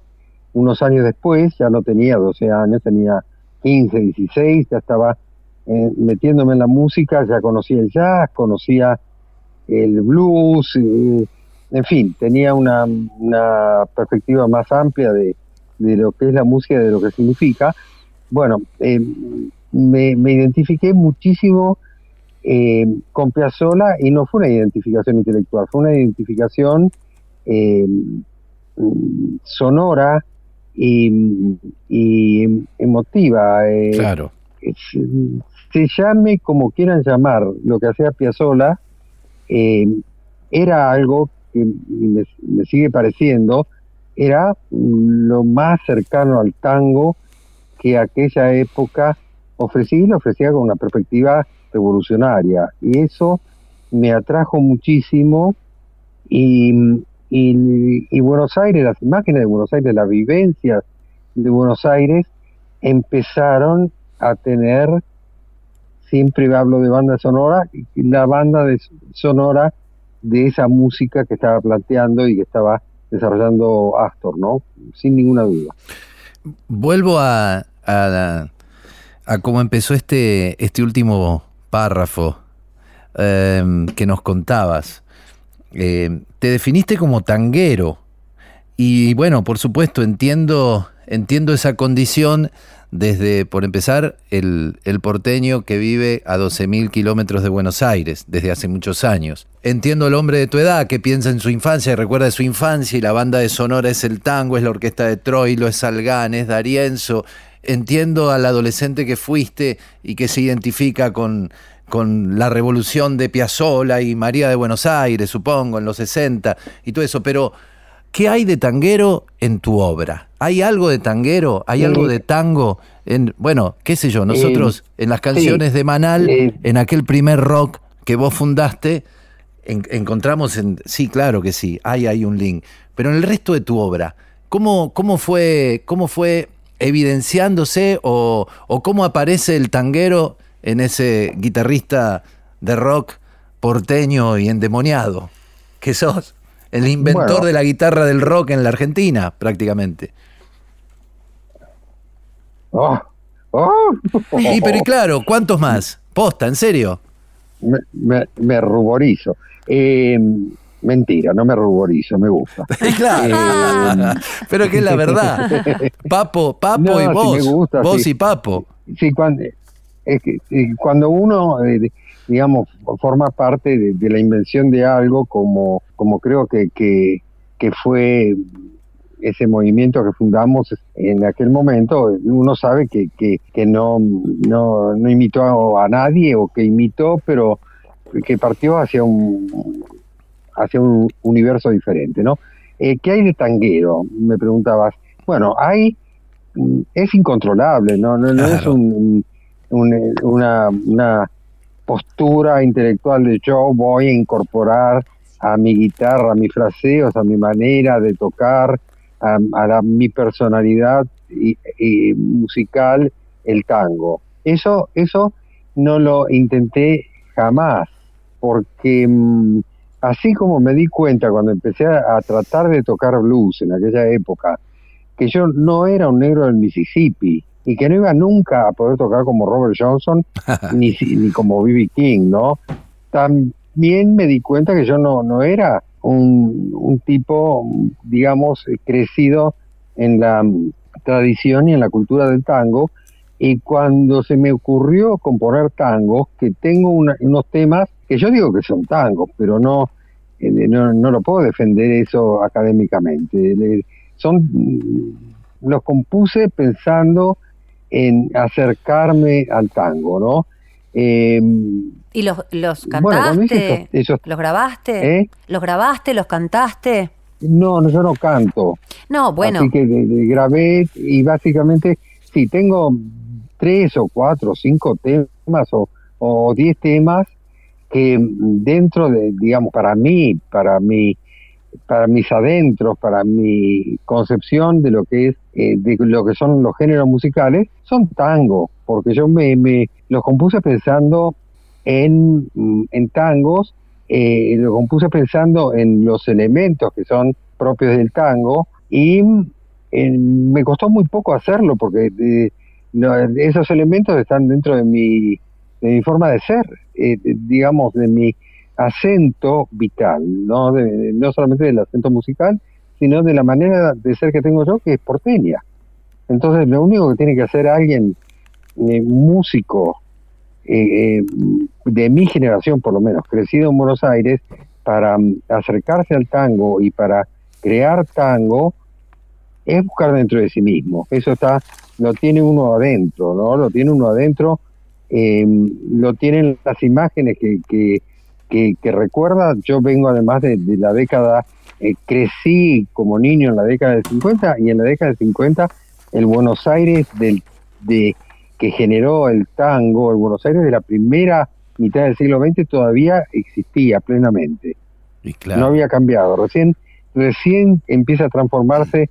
unos años después, ya no tenía 12 años, tenía 15, 16, ya estaba eh, metiéndome en la música, ya conocía el jazz, conocía el blues, eh, en fin, tenía una, una perspectiva más amplia de, de lo que es la música y de lo que significa. Bueno, eh, me, me identifiqué muchísimo eh, con Piazzolla y no fue una identificación intelectual, fue una identificación eh, sonora y, y emotiva. Claro. se, se llame como quieran llamar lo que hacía Piazzolla, era algo que me, sigue pareciendo, era lo más cercano al tango que aquella época ofrecía y lo ofrecía con una perspectiva revolucionaria. Y eso me atrajo muchísimo y, y- y Buenos Aires, las imágenes de Buenos Aires, las vivencias de Buenos Aires empezaron a tener, siempre hablo de banda sonora, la banda de sonora de esa música que estaba planteando y que estaba desarrollando Astor, ¿no? Sin ninguna duda. Vuelvo a, a, a cómo empezó este, este último párrafo eh, que nos contabas. Eh, te definiste como tanguero. Y bueno, por supuesto, entiendo, entiendo esa condición desde, por empezar, el, porteño que vive a 12.000 kilómetros de Buenos Aires desde hace muchos años. Entiendo al hombre de tu edad que piensa en su infancia y recuerda de su infancia y la banda de Sonora es el tango, es la orquesta de Troilo, es Salgán, es D'Arienzo entiendo al adolescente que fuiste y que se identifica con, con la revolución de Piazzolla y María de Buenos Aires, supongo, en los 60 y todo eso, pero ¿qué hay de tanguero en tu obra? ¿Hay algo de tanguero? ¿Hay Sí. algo de tango? En, bueno, qué sé yo, nosotros en las canciones sí. de Manal, Eh. en aquel primer rock que vos fundaste, en- encontramos en... Sí, claro que sí, hay, hay un link. Pero en el resto de tu obra, ¿cómo, cómo, fue, cómo fue evidenciándose o, o cómo aparece el tanguero en ese guitarrista de rock porteño y endemoniado que sos? El inventor Bueno. de la guitarra del rock en la Argentina, prácticamente. Oh, oh. Y pero y claro, ¿cuántos más? Posta, ¿en serio? me, me- me ruborizo. Eh, mentira, no me ruborizo, me gusta. claro. pero que es la verdad. Papo, Papo No, y vos. me gusta, vos sí. y Papo. Sí, cuando, es que, eh, cuando uno, eh, digamos, forma parte de, de la invención de algo, como, como creo que, que, que fue ese movimiento que fundamos en aquel momento, uno sabe que, que, que no, no, no imitó a nadie o que imitó, pero que partió hacia un, hacia un universo diferente, ¿no? Eh, ¿Qué hay de tanguero? Me preguntabas. Bueno, hay es incontrolable, no, no, no es un, un- una, una postura intelectual de yo voy a incorporar a mi guitarra, a mis fraseos, a mi manera de tocar, a, mi personalidad musical, el tango. Eso, eso no lo intenté jamás, porque mm, así como me di cuenta cuando empecé a, a tratar de tocar blues en aquella época, que yo no era un negro del Mississippi y que no iba nunca a poder tocar como Robert Johnson ni, ni como B.B. King, ¿no? También me di cuenta que yo no, no era un, un tipo, digamos, crecido en la mm, tradición y en la cultura del tango. Y cuando se me ocurrió componer tangos, que tengo una- unos temas que yo digo que son tangos, pero no, eh, no, no lo puedo defender eso académicamente. Son, mm, los compuse pensando en acercarme al tango, ¿no? Eh, ¿Y los, los Bueno, cantaste? esos- esos- ¿Los grabaste? ¿Eh? ¿Los grabaste? ¿Los cantaste? no, no, yo no canto. No, bueno. Así que de- de- grabé y básicamente, sí, tengo tres o cuatro o cinco temas o, o diez temas que dentro de, digamos, para mí, para mi, para mis adentros, para mi concepción de lo que es, eh, de lo que son los géneros musicales, son tango, porque yo me, me los compuse pensando en, mm, en tangos, eh, lo compuse pensando en los elementos que son propios del tango y eh, me costó muy poco hacerlo porque eh, esos elementos están dentro de mi, de mi forma de ser, digamos, de mi acento vital, ¿no? No solamente del acento musical, sino de la manera de ser que tengo yo, que es porteña. Entonces, lo único que tiene que hacer alguien eh, músico eh, eh, de mi generación, por lo menos, crecido en Buenos Aires, para mm, acercarse al tango y para crear tango, es buscar dentro de sí mismo. Eso está, lo tiene uno adentro, ¿no? Lo tiene uno adentro, lo tienen las imágenes que, que, que recuerda. Yo vengo además de, de la década, eh, crecí como niño en la década del 50 y en la década del 50 el Buenos Aires del, de, que generó el tango, el Buenos Aires de la primera mitad del siglo XX todavía existía plenamente. Y claro. No había cambiado. Recién, recién empieza a transformarse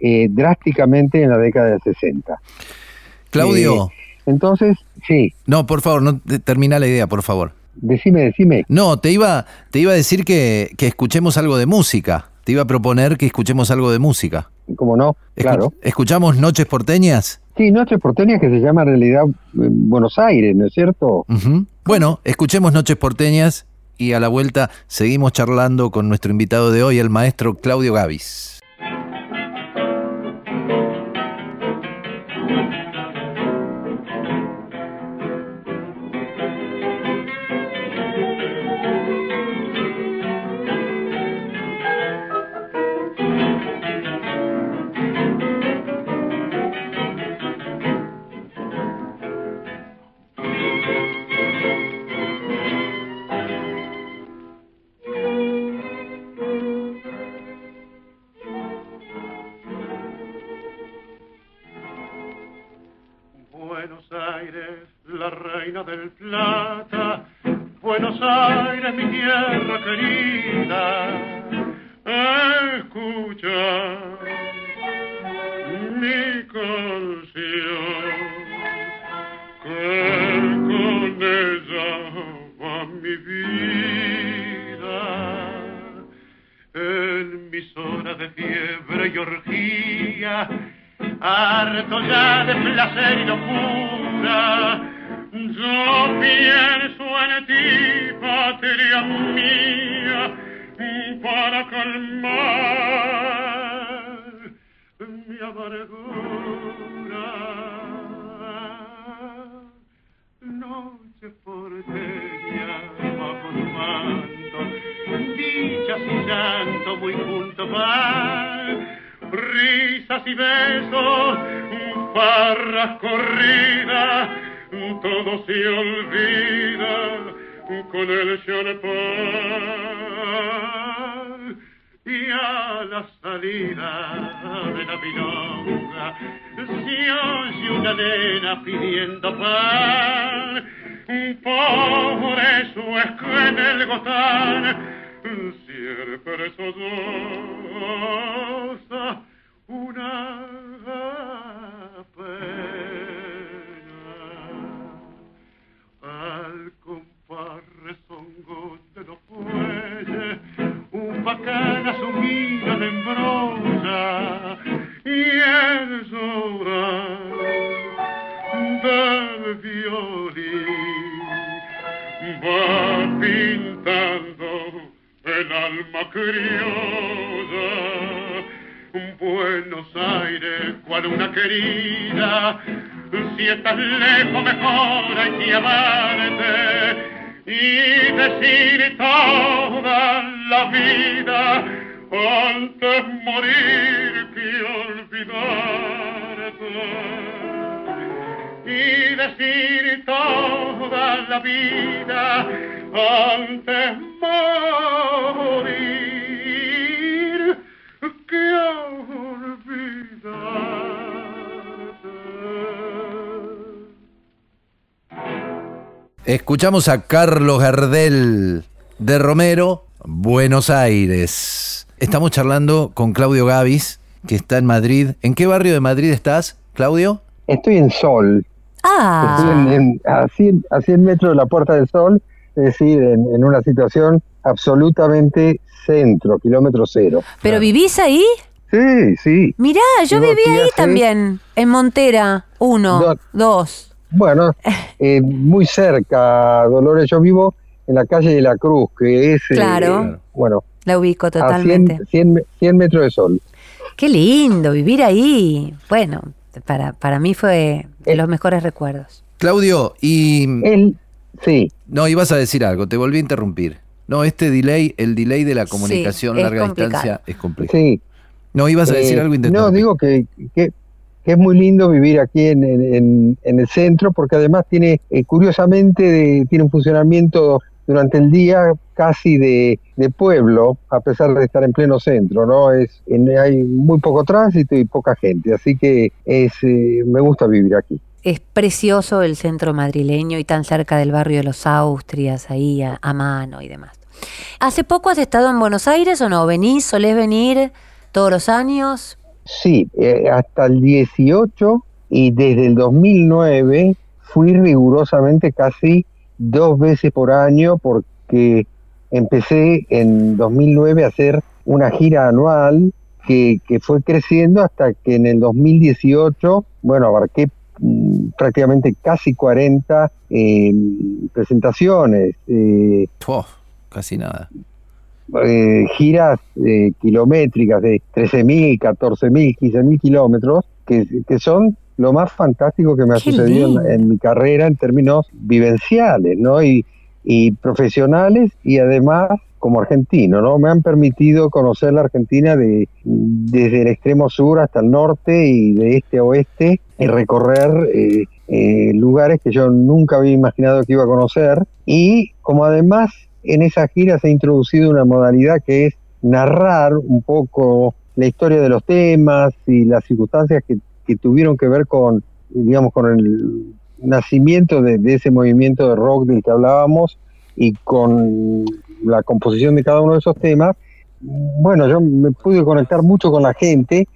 eh, drásticamente en la década del 60. Claudio. Eh, entonces, sí, No, por favor, no te- termina la idea, por favor. Decime, decime. No, te iba, te iba a decir que, que escuchemos algo de música. Te iba a proponer que escuchemos algo de música. ¿Cómo no? Claro. ¿Escuchamos Noches Porteñas? Sí, Noches Porteñas que se llama en realidad eh, Buenos Aires, ¿no es cierto? Bueno, escuchemos Noches Porteñas y a la vuelta seguimos charlando con nuestro invitado de hoy, el maestro Claudio Gavis. Noche porteña bajo tu manto, dichas y llanto muy junto van, risas y besos, farras corridas, todo se olvida con el champán y a la salida de la milonga se oye una nena pidiendo pan. Por eso es que en el gozar siempre sodosa una pena. Al compás rezongo de los bueyes, bacana sumido en embrolla y el llorar del violín va pintando el alma criolla. Buenos Aires, cual una querida, si estás lejos mejor hay que amarte y decir toda la vida antes morir que olvidarte y decir toda la vida antes morir que olvidarte. Escuchamos a Carlos Gardel de Romero, Buenos Aires. Estamos charlando con Claudio Gavis, que está en Madrid. ¿En qué barrio de Madrid estás, Claudio? Estoy en Sol, Ah, estoy en- en- a, 100, a 100 metros de la Puerta del Sol, es decir, en, en una situación absolutamente centro, kilómetro cero. ¿pero vivís ahí? Sí, sí. Mirá, yo Vivo viví ahí hace- también, en Montera, uno, No. dos. Bueno, eh, muy cerca, Dolores. Yo vivo en la calle de la Cruz, que es, eh, Claro. bueno, La ubico a 100, totalmente. 100, 100 metros de sol. Qué lindo vivir ahí. Bueno, para, para mí fue de los mejores recuerdos. Claudio, y... Él, sí, No, ibas a decir algo, te volví a interrumpir. No, este delay, el delay de la comunicación es larga complicado. distancia es complejo. sí. No, ibas a decir Eh, algo No, intentando. digo que, que- que es muy lindo vivir aquí en, en- en- en el centro, porque además tiene, eh, curiosamente, de- tiene un funcionamiento durante el día casi de, de pueblo, a pesar de estar en pleno centro, ¿no? Es, en- hay muy poco tránsito y poca gente, así que es, eh, me gusta vivir aquí. Es precioso el centro madrileño y tan cerca del barrio de los Austrias, ahí a, a mano y demás. ¿Hace poco has estado en Buenos Aires o no? ¿Venís, solés venir todos los años? Sí, eh, hasta el 18 y desde el 2009 fui rigurosamente casi dos veces por año porque empecé en 2009 a hacer una gira anual que, que fue creciendo hasta que en el 2018, bueno, abarqué mm, prácticamente casi 40 eh, presentaciones. eh, Oh, casi nada. eh, giras eh, kilométricas de 13.000, 14.000, 15.000 kilómetros, que, que son lo más fantástico que me ha Qué sucedido en, en mi carrera en términos vivenciales, ¿no? Y, y profesionales y además como argentino, ¿no? Me han permitido conocer la Argentina de, desde el extremo sur hasta el norte y de este a oeste y recorrer eh, eh, lugares que yo nunca había imaginado que iba a conocer y como además en esa gira se ha introducido una modalidad que es narrar un poco la historia de los temas y las circunstancias que, que tuvieron que ver con, digamos, con el nacimiento de, de ese movimiento de rock del que hablábamos y con la composición de cada uno de esos temas, bueno, yo me pude conectar mucho con la gente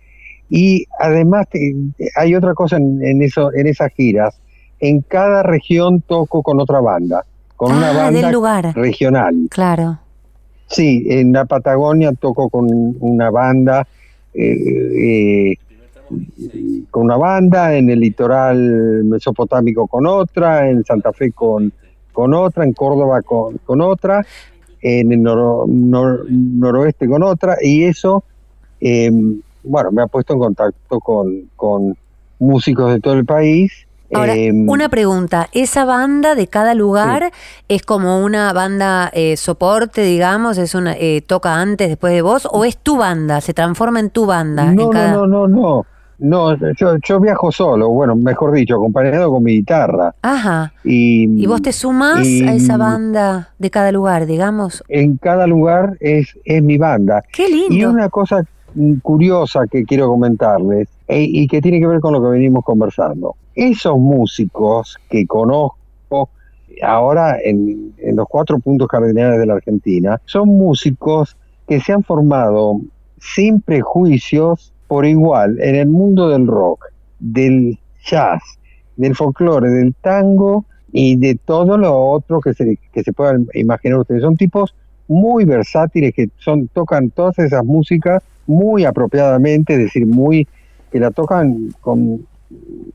y además eh, hay otra cosa en, en eso, en esas giras. En cada región toco con otra banda, con una Ah, banda del lugar. regional. Claro. Sí, en la Patagonia toco con una banda, eh, eh, con una banda, en el litoral mesopotámico con otra, en Santa Fe con, con otra, en Córdoba con, con otra, en el noro- nor- noroeste con otra, y eso, eh, bueno, me ha puesto en contacto con, con músicos de todo el país. Ahora, eh, una pregunta. ¿Esa banda de cada lugar es como una banda eh, soporte, digamos? es una eh, ¿Toca antes, después de vos? ¿O es tu banda? ¿Se transforma en tu banda? en No, cada- no, no, no, no. No, yo, yo viajo solo, bueno, mejor dicho, acompañado con mi guitarra. Ajá. Y, ¿Y vos te sumás y- a esa banda de cada lugar, digamos? En cada lugar es, es mi banda. ¡Qué lindo! Y una cosa mm, curiosa que quiero comentarles, e- y que tiene que ver con lo que venimos conversando. Esos músicos que conozco ahora en, los cuatro puntos cardinales de la Argentina, son músicos que se han formado sin prejuicios por igual en el mundo del rock, del jazz, del folclore, del tango y de todo lo otro que se, que se puedan imaginar ustedes. Son tipos muy versátiles que son, tocan todas esas músicas muy apropiadamente, es decir, muy que la tocan con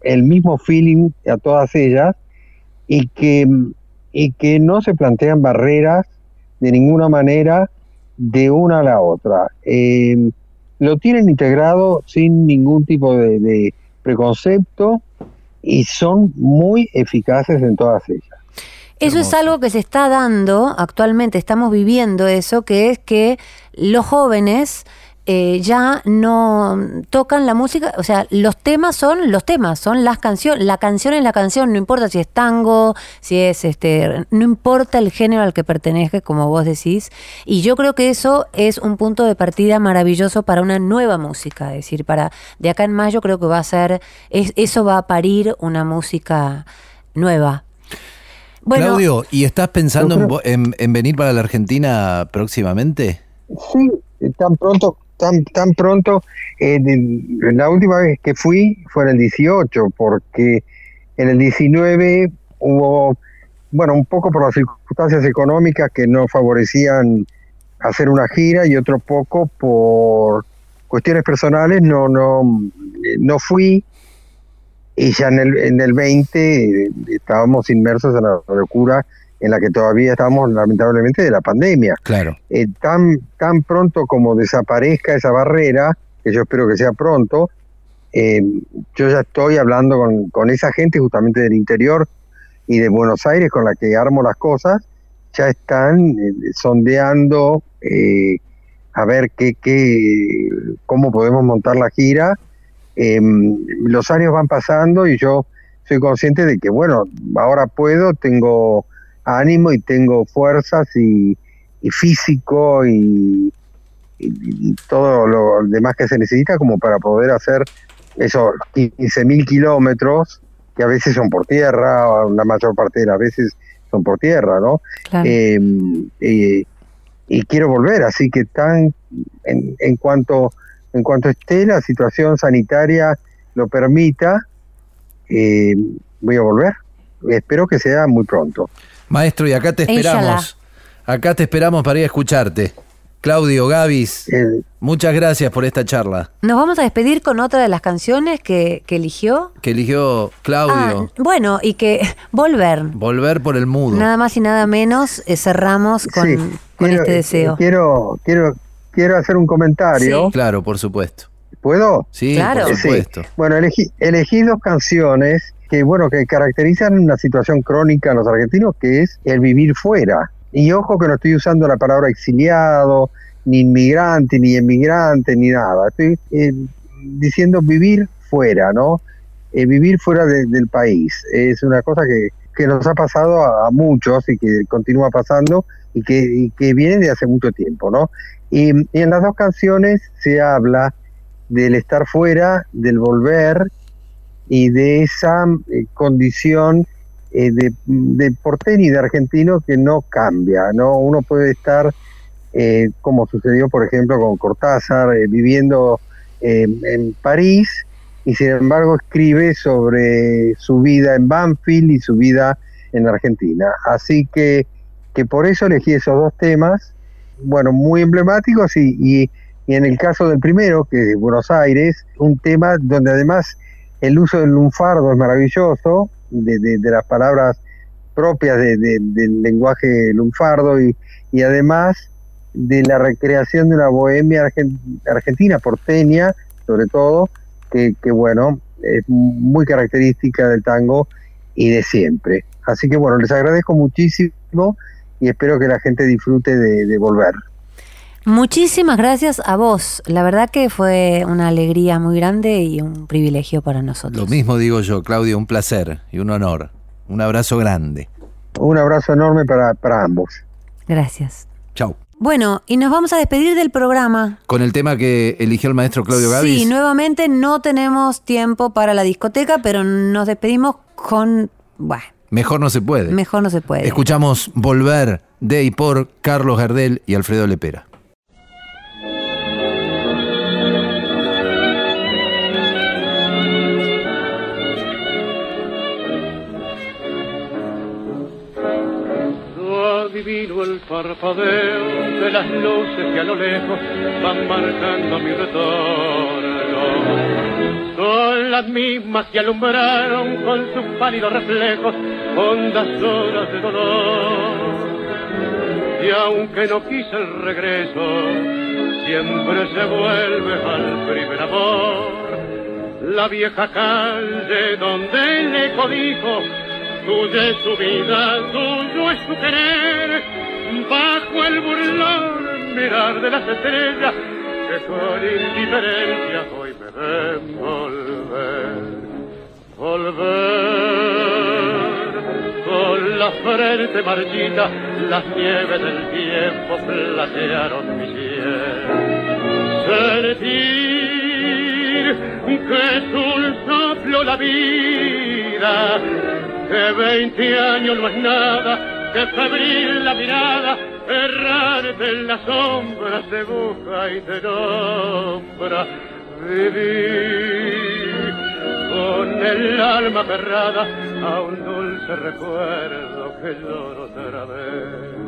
el mismo feeling a todas ellas y que, y que no se plantean barreras de ninguna manera de una a la otra. Eh, lo tienen integrado sin ningún tipo de, de preconcepto y son muy eficaces en todas ellas. Eso es algo que se está dando actualmente, estamos viviendo eso, que es que los jóvenes eh, ya no tocan la música, o sea, los temas son los temas, son las canciones, la canción es la canción, no importa si es tango, si es este, no importa el género al que pertenezca, como vos decís, y yo creo que eso es un punto de partida maravilloso para una nueva música, es decir, para de acá en mayo creo que va a ser, es, eso va a parir una música nueva. Bueno, Claudio, ¿y estás pensando Yo creo- en- en venir para la Argentina próximamente? Sí, tan pronto, tan, tan pronto. eh, la última vez que fui fue en el 18, porque en el 19 hubo, bueno, un poco por las circunstancias económicas que no favorecían hacer una gira y otro poco por cuestiones personales, no, no, no fui. Y ya en el, en el 20 eh, estábamos inmersos en la locura en la que todavía estamos lamentablemente de la pandemia Claro. eh, tan, tan pronto como desaparezca esa barrera, que yo espero que sea pronto, eh, yo ya estoy hablando con, con esa gente justamente del interior y de Buenos Aires con la que armo las cosas, ya están eh, sondeando eh, a ver qué, qué, cómo podemos montar la gira. Eh, los años van pasando y yo soy consciente de que, bueno, ahora puedo, tengo ánimo y tengo fuerzas y, y físico y, y- y todo lo demás que se necesita como para poder hacer esos 15.000 kilómetros que a veces son por tierra, o la mayor parte de las veces son por tierra, ¿no? claro. Eh, eh, y quiero volver, así que tan en, en cuanto en cuanto esté la situación sanitaria lo permita, eh, voy a volver. Espero que sea muy pronto. Maestro, y acá te Inshallah. esperamos. Acá te esperamos para ir a escucharte. Claudio, Gavis, Eh, muchas gracias por esta charla Nos vamos a despedir con otra de las canciones que, que eligió. que eligió Claudio. Ah, bueno, y que Volver. Volver por el mudo. Nada más y nada menos eh, cerramos con, sí, con quiero- este deseo. Quiero, quiero, quiero hacer un comentario. Sí. Claro, por supuesto. ¿Puedo? Sí, Claro. por Sí. supuesto. Bueno, elegí, elegí dos canciones que, bueno, que caracterizan una situación crónica en los argentinos, que es el vivir fuera. Y ojo que no estoy usando la palabra exiliado, ni inmigrante, ni emigrante, ni nada. Estoy eh, diciendo vivir fuera, ¿no? Eh, vivir fuera de- del país. Es una cosa que, que nos ha pasado a, a muchos y que continúa pasando y que, y que viene de hace mucho tiempo, ¿no? Y, y en las dos canciones se habla del estar fuera, del volver y de esa eh, condición eh, de, de porteño y de argentino que no cambia, ¿no? Uno puede estar, eh, como sucedió por ejemplo con Cortázar, viviendo en París y sin embargo escribe sobre su vida en Banfield y su vida en Argentina. Así que, que por eso elegí esos dos temas, bueno, muy emblemáticos y, y en el caso del primero, que es Buenos Aires, un tema donde además el uso del lunfardo es maravilloso, de, las palabras propias de- de- del lenguaje lunfardo y, y además de la recreación de una bohemia argen- argentina, porteña, sobre todo, que, bueno, es muy característica del tango y de siempre. Así que bueno, les agradezco muchísimo y espero que la gente disfrute de volver. Muchísimas gracias a vos. La verdad que fue una alegría muy grande y un privilegio para nosotros. Lo mismo digo yo, Claudio, un placer y un honor. Un abrazo grande. Un abrazo enorme para, para ambos. Gracias. Chau. Bueno, y nos vamos a despedir del programa. Con el tema que eligió el maestro Claudio Gavis. Sí, nuevamente no tenemos tiempo para la discoteca, pero nos despedimos con... Bueno, Mejor no se puede. mejor no se puede. Escuchamos Volver de y por Carlos Gardel y Alfredo Lepera. Yo adivino el parpadeo de las luces que a lo lejos van marcando mi retorno. Son las mismas que alumbraron con sus pálidos reflejos hondas horas de dolor. Y aunque no quise el regreso, siempre se vuelve al primer amor. La vieja calle donde el eco dijo Tuya es su vida, tuyo es su querer, bajo el burlón mirar de las estrellas que con indiferencia hoy me ven volver. Volver con la frente marchita, las nieves del tiempo platearon mi piel. Sentir que es un soplo la vida, que veinte años no es nada, que febril la mirada, errarte en las sombras te busca y te nombra. Vivir con el alma cerrada a un dulce recuerdo que lloro otra vez.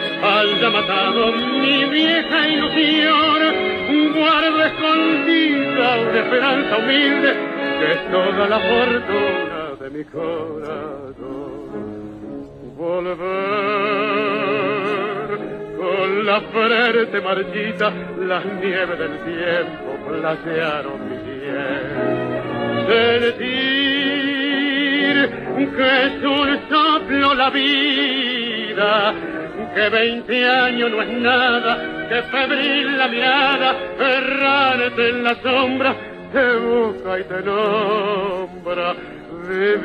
haya matado mi vieja ilusión, guardo escondida una esperanza humilde que es toda la fortuna de mi corazón. Volver con la frente marchita, las nieves del tiempo platearon mi piel. Sentir que es un soplo la vida, que veinte años no es nada, que febril la mirada, errarte en la sombra, te busca y te nombra. Vivir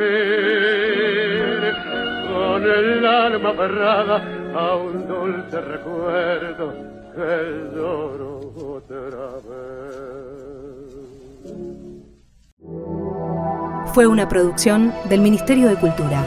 con el alma aferrada a un dulce recuerdo que lloro otra vez. Fue una producción del Ministerio de Cultura.